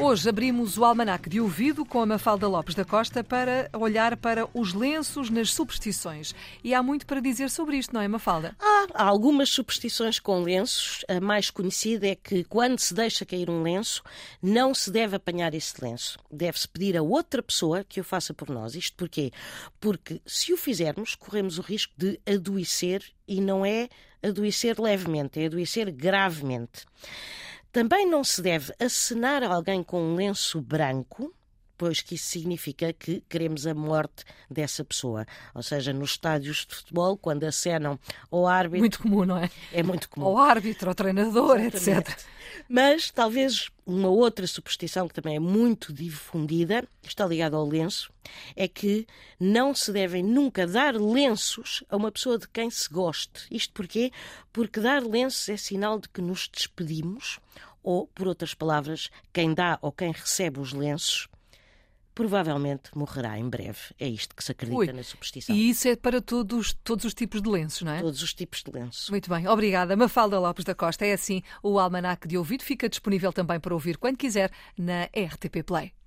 Hoje abrimos o almanac de ouvido com a Mafalda Lopes da Costa para olhar para os lenços nas superstições. E há muito para dizer sobre isto, não é, Mafalda? Há algumas superstições com lenços. A mais conhecida é que quando se deixa cair um lenço, não se deve apanhar esse lenço. Deve-se pedir a outra pessoa que o faça por nós. Isto porquê? Porque se o fizermos, corremos o risco de adoecer e não é adoecer levemente, é adoecer gravemente. Também não se deve acenar alguém com um lenço branco, pois que isso significa que queremos a morte dessa pessoa. Ou seja, nos estádios de futebol, quando acenam ao árbitro. Muito comum, não é? É muito comum. Ao árbitro, ao treinador, Exatamente. etc. Mas talvez uma outra superstição que também é muito difundida, está ligada ao lenço, é que não se devem nunca dar lenços a uma pessoa de quem se goste. Isto porquê? Porque dar lenços é sinal de que nos despedimos, ou, por outras palavras, quem dá ou quem recebe os lenços provavelmente morrerá em breve. É isto que se acredita Ui, na superstição. E isso é para todos, todos os tipos de lenços, não é? Todos os tipos de lenços. Muito bem, obrigada. Mafalda Lopes da Costa. É assim, o Almanac de Ouvido fica disponível também para ouvir quando quiser na RTP Play.